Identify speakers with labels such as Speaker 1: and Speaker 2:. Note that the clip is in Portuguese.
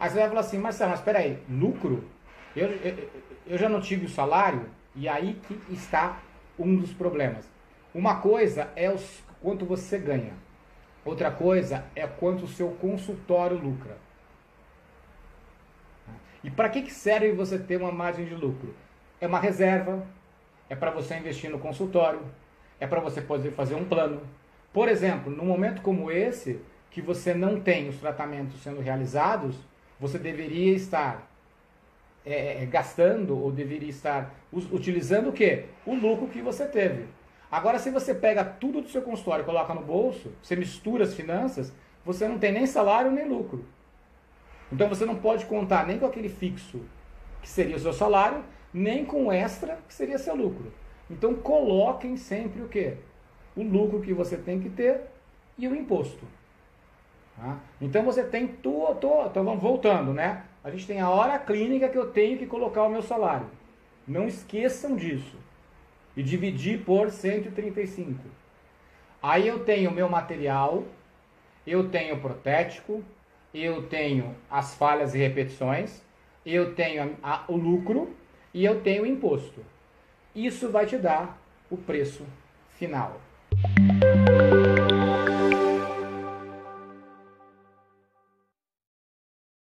Speaker 1: Aí você vai falar assim, Marcelo, mas espera aí, lucro? Eu, eu, eu já não tive o salário? E aí que está um dos problemas. Uma coisa é os, quanto você ganha. Outra coisa é quanto o seu consultório lucra. E para que, que serve você ter uma margem de lucro? É uma reserva, é para você investir no consultório, é para você poder fazer um plano. Por exemplo, num momento como esse, que você não tem os tratamentos sendo realizados, você deveria estar é, é gastando ou deveria estar utilizando o quê? O lucro que você teve. Agora, se você pega tudo do seu consultório e coloca no bolso, você mistura as finanças, você não tem nem salário nem lucro. Então você não pode contar nem com aquele fixo, que seria o seu salário, nem com o extra, que seria seu lucro. Então coloquem sempre o quê? O lucro que você tem que ter e o imposto. Tá? Então você tem tudo, então vamos voltando, né? A gente tem a hora clínica que eu tenho que colocar o meu salário. Não esqueçam disso. E dividir por 135. Aí eu tenho o meu material, eu tenho o protético, eu tenho as falhas e repetições, eu tenho a, a, o lucro e eu tenho o imposto. Isso vai te dar o preço final.